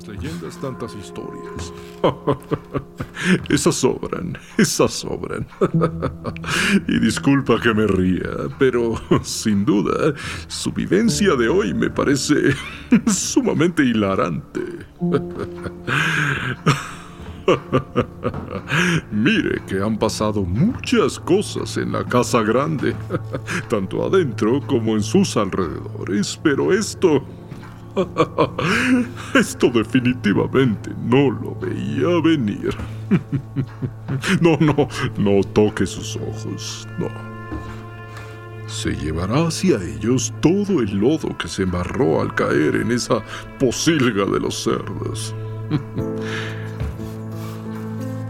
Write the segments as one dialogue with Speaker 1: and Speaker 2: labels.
Speaker 1: Tantas leyendas, tantas historias. esas sobran, esas sobran. y disculpa que me ría, pero sin duda, su vivencia de hoy me parece sumamente hilarante. Mire que han pasado muchas cosas en la casa grande, tanto adentro como en sus alrededores, pero esto... Esto definitivamente no lo veía venir. No, no, no toque sus ojos, no. Se llevará hacia ellos todo el lodo que se embarró al caer en esa posilga de los cerdos.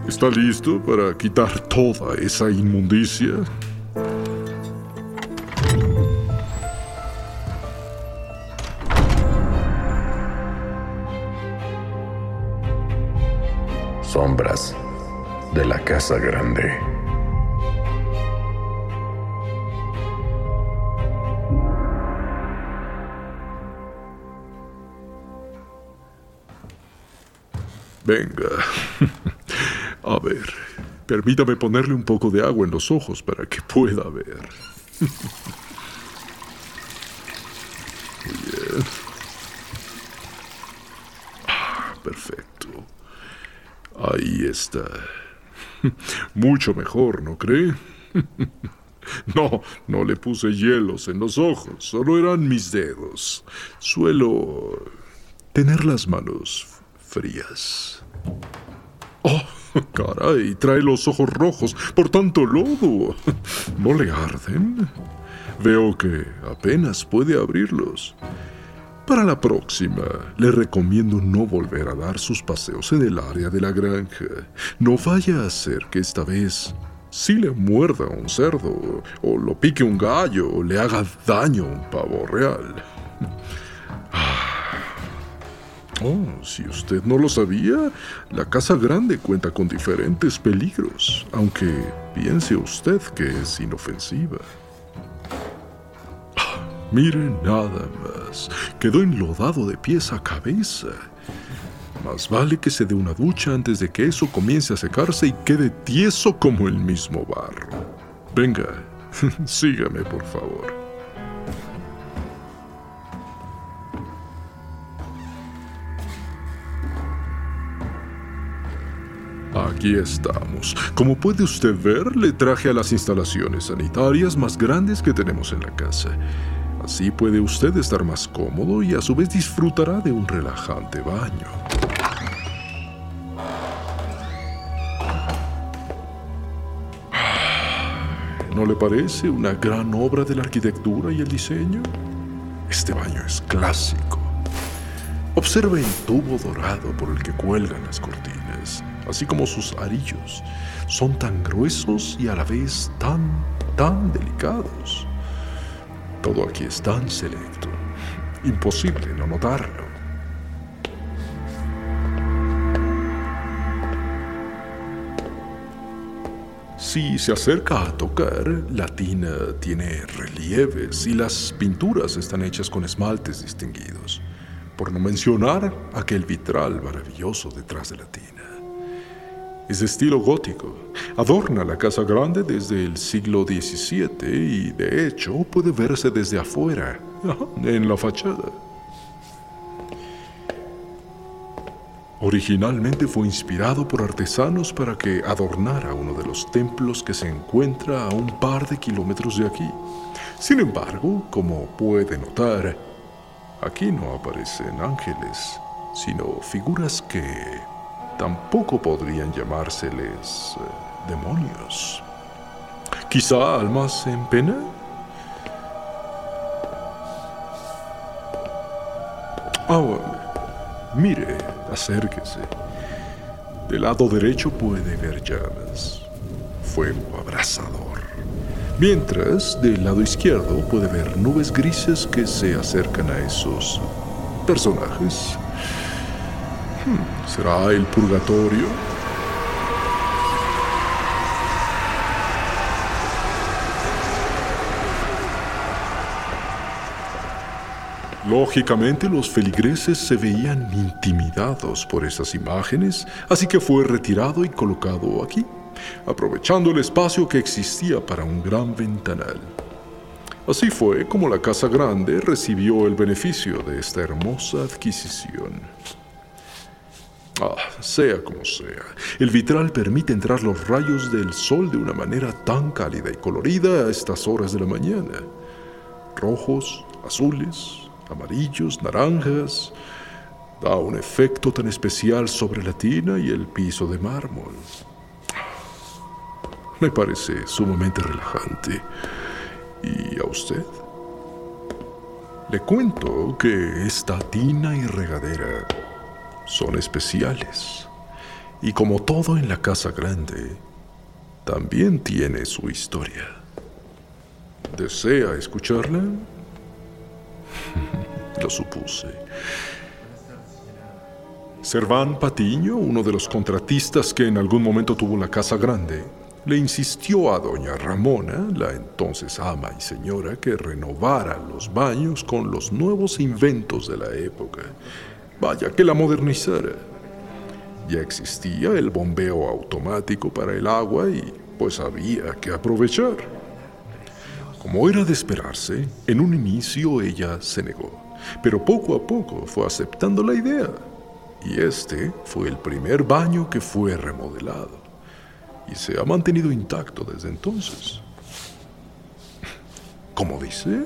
Speaker 1: ¿Está listo para quitar toda esa inmundicia?
Speaker 2: Sombras de la Casa Grande.
Speaker 1: Venga. A ver, permítame ponerle un poco de agua en los ojos para que pueda ver. Muy bien. Ah, perfecto. Ahí está. Mucho mejor, ¿no cree? No, no le puse hielos en los ojos, solo eran mis dedos. Suelo tener las manos frías. Oh, caray, trae los ojos rojos por tanto lodo. ¿No le arden? Veo que apenas puede abrirlos. Para la próxima, le recomiendo no volver a dar sus paseos en el área de la granja. No vaya a hacer que esta vez sí le muerda un cerdo, o lo pique un gallo, o le haga daño a un pavo real. Oh, si usted no lo sabía, la casa grande cuenta con diferentes peligros, aunque piense usted que es inofensiva. Mire nada más, quedó enlodado de pies a cabeza. Más vale que se dé una ducha antes de que eso comience a secarse y quede tieso como el mismo barro. Venga, sígame por favor. Aquí estamos. Como puede usted ver, le traje a las instalaciones sanitarias más grandes que tenemos en la casa. Así puede usted estar más cómodo y a su vez disfrutará de un relajante baño. ¿No le parece una gran obra de la arquitectura y el diseño? Este baño es clásico. Observe el tubo dorado por el que cuelgan las cortinas, así como sus arillos. Son tan gruesos y a la vez tan, tan delicados. Todo aquí es tan selecto. Imposible no notarlo. Si se acerca a tocar, la tina tiene relieves y las pinturas están hechas con esmaltes distinguidos, por no mencionar aquel vitral maravilloso detrás de la tina. Es de estilo gótico, adorna la casa grande desde el siglo XVII y de hecho puede verse desde afuera, en la fachada. Originalmente fue inspirado por artesanos para que adornara uno de los templos que se encuentra a un par de kilómetros de aquí. Sin embargo, como puede notar, aquí no aparecen ángeles, sino figuras que tampoco podrían llamárseles eh, demonios. Quizá almas en pena. Ah, mire, acérquese. Del lado derecho puede ver llamas, fuego abrasador. Mientras, del lado izquierdo puede ver nubes grises que se acercan a esos personajes. ¿Será el purgatorio? Lógicamente los feligreses se veían intimidados por esas imágenes, así que fue retirado y colocado aquí, aprovechando el espacio que existía para un gran ventanal. Así fue como la Casa Grande recibió el beneficio de esta hermosa adquisición. Ah, sea como sea, el vitral permite entrar los rayos del sol de una manera tan cálida y colorida a estas horas de la mañana. Rojos, azules, amarillos, naranjas. Da un efecto tan especial sobre la tina y el piso de mármol. Me parece sumamente relajante. ¿Y a usted? Le cuento que esta tina y regadera son especiales. Y como todo en la casa grande, también tiene su historia. ¿Desea escucharla? Lo supuse. Serván Patiño, uno de los contratistas que en algún momento tuvo la casa grande, le insistió a doña Ramona, la entonces ama y señora, que renovara los baños con los nuevos inventos de la época. Vaya, que la modernizara. Ya existía el bombeo automático para el agua y pues había que aprovechar. Como era de esperarse, en un inicio ella se negó pero poco a poco fue aceptando la idea. Y este fue el primer baño que fue remodelado. Y se ha mantenido intacto desde entonces. ¿Cómo dice?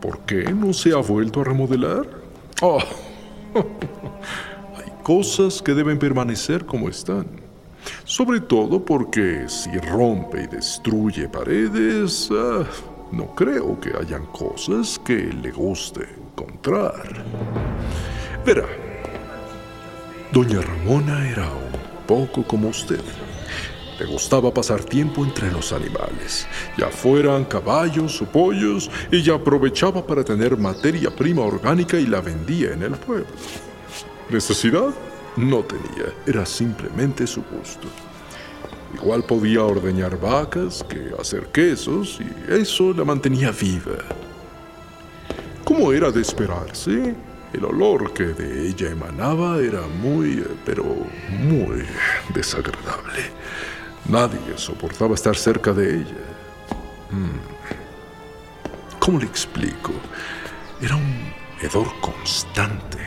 Speaker 1: ¿Por qué no se ha vuelto a remodelar? Oh, hay cosas que deben permanecer como están. Sobre todo porque si rompe y destruye paredes, ah, no creo que hayan cosas que le guste encontrar. Verá, doña Ramona era un poco como usted. Le gustaba pasar tiempo entre los animales, ya fueran caballos o pollos, y aprovechaba para tener materia prima orgánica y la vendía en el pueblo. Necesidad no tenía, era simplemente su gusto. Igual podía ordeñar vacas que hacer quesos y eso la mantenía viva. Como era de esperarse, el olor que de ella emanaba era muy, pero muy desagradable. Nadie soportaba estar cerca de ella. Mm. ¿Cómo le explico? Era un hedor constante,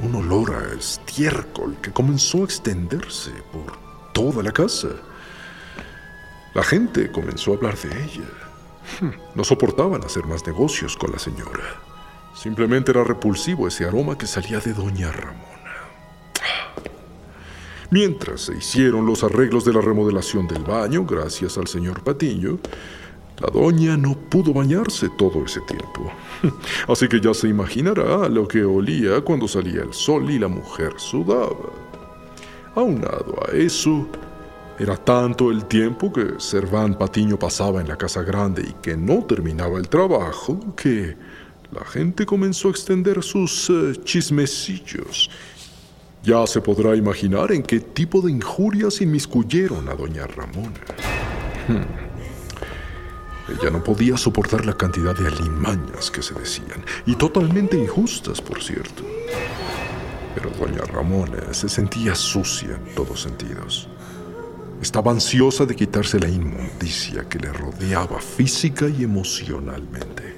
Speaker 1: un olor a estiércol que comenzó a extenderse por toda la casa. La gente comenzó a hablar de ella. Hmm, no soportaban hacer más negocios con la señora. Simplemente era repulsivo ese aroma que salía de doña Ramona. Mientras se hicieron los arreglos de la remodelación del baño, gracias al señor Patiño, la doña no pudo bañarse todo ese tiempo. Así que ya se imaginará lo que olía cuando salía el sol y la mujer sudaba. Aunado a eso, era tanto el tiempo que Serván Patiño pasaba en la casa grande y que no terminaba el trabajo que la gente comenzó a extender sus eh, chismecillos. Ya se podrá imaginar en qué tipo de injurias inmiscuyeron a doña Ramona. Hmm. Ella no podía soportar la cantidad de alimañas que se decían, y totalmente injustas, por cierto. Pero doña Ramona se sentía sucia en todos sentidos. Estaba ansiosa de quitarse la inmundicia que le rodeaba física y emocionalmente.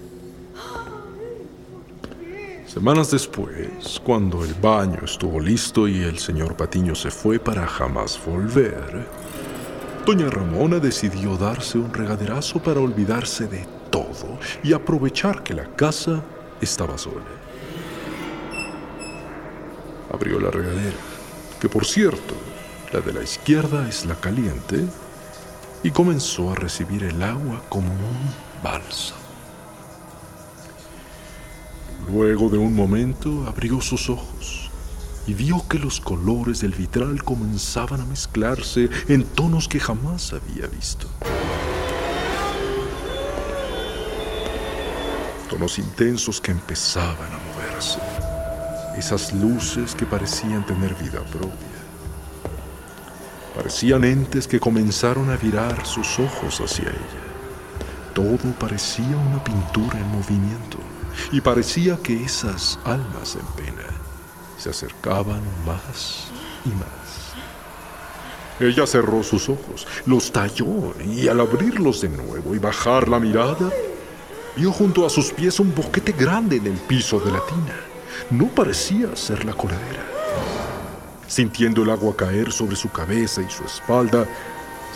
Speaker 1: Semanas después, cuando el baño estuvo listo y el señor Patiño se fue para jamás volver, doña Ramona decidió darse un regaderazo para olvidarse de todo y aprovechar que la casa estaba sola. Abrió la regadera, que por cierto, la de la izquierda es la caliente, y comenzó a recibir el agua como un bálsamo. Luego de un momento abrió sus ojos y vio que los colores del vitral comenzaban a mezclarse en tonos que jamás había visto. Tonos intensos que empezaban a moverse. Esas luces que parecían tener vida propia. Parecían entes que comenzaron a virar sus ojos hacia ella. Todo parecía una pintura en movimiento y parecía que esas almas en pena se acercaban más y más. Ella cerró sus ojos, los talló y al abrirlos de nuevo y bajar la mirada, vio junto a sus pies un boquete grande en el piso de la tina. No parecía ser la coladera. Sintiendo el agua caer sobre su cabeza y su espalda,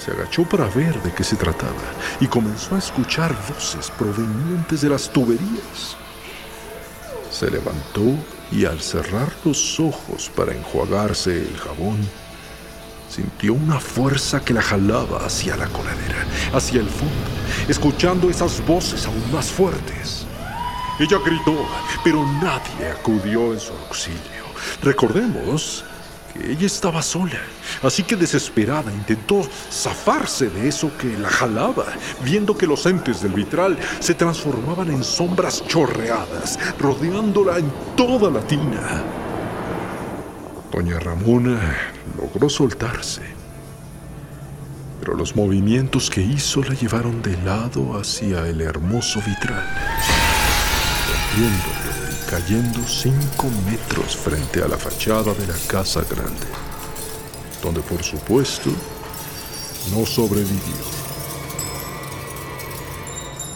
Speaker 1: se agachó para ver de qué se trataba y comenzó a escuchar voces provenientes de las tuberías. Se levantó y al cerrar los ojos para enjuagarse el jabón, sintió una fuerza que la jalaba hacia la coladera, hacia el fondo, escuchando esas voces aún más fuertes. Ella gritó, pero nadie acudió en su auxilio. Recordemos ella estaba sola, así que desesperada intentó zafarse de eso que la jalaba, viendo que los entes del vitral se transformaban en sombras chorreadas, rodeándola en toda la tina. Doña Ramona logró soltarse, pero los movimientos que hizo la llevaron de lado hacia el hermoso vitral, cayendo cinco metros frente a la fachada de la casa grande, donde por supuesto no sobrevivió.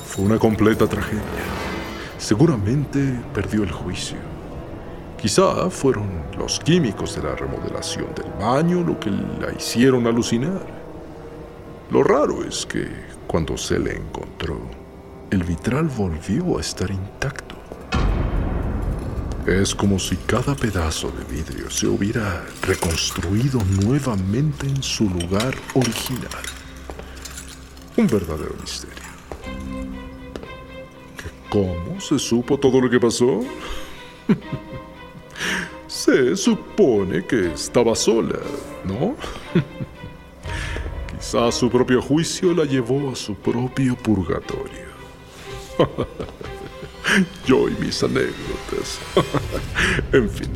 Speaker 1: Fue una completa tragedia. Seguramente perdió el juicio. Quizá fueron los químicos de la remodelación del baño lo que la hicieron alucinar. Lo raro es que cuando se le encontró, el vitral volvió a estar intacto. Es como si cada pedazo de vidrio se hubiera reconstruido nuevamente en su lugar original. Un verdadero misterio. ¿Cómo se supo todo lo que pasó? se supone que estaba sola, ¿no? Quizás su propio juicio la llevó a su propio purgatorio. Yo y mis anécdotas. en fin,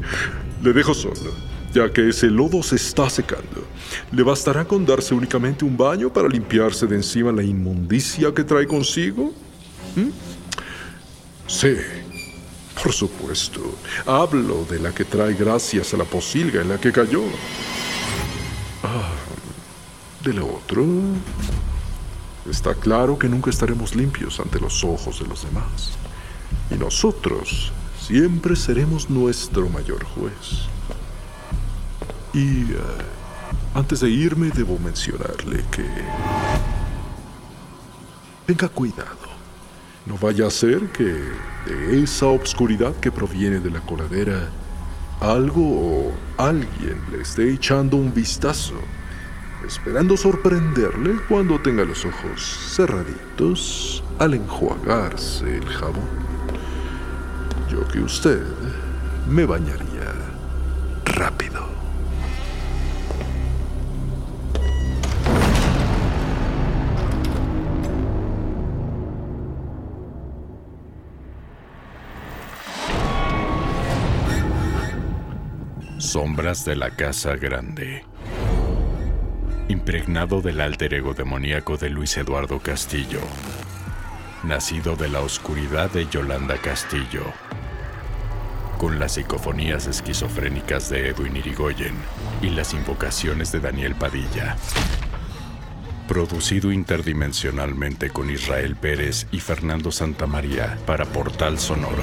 Speaker 1: le dejo solo, ya que ese lodo se está secando. ¿Le bastará con darse únicamente un baño para limpiarse de encima la inmundicia que trae consigo? ¿Mm? Sí, por supuesto. Hablo de la que trae gracias a la posilga en la que cayó. Ah, de lo otro. Está claro que nunca estaremos limpios ante los ojos de los demás y nosotros siempre seremos nuestro mayor juez. Y eh, antes de irme debo mencionarle que... Tenga cuidado. No vaya a ser que de esa obscuridad que proviene de la coladera, algo o alguien le esté echando un vistazo, esperando sorprenderle cuando tenga los ojos cerraditos al enjuagarse el jabón yo que usted me bañaría rápido.
Speaker 2: Sombras de la Casa Grande. Impregnado del alter ego demoníaco de Luis Eduardo Castillo. Nacido de la oscuridad de Yolanda Castillo con las psicofonías esquizofrénicas de Edwin Irigoyen y las invocaciones de Daniel Padilla. Producido interdimensionalmente con Israel Pérez y Fernando Santamaría para Portal Sonoro.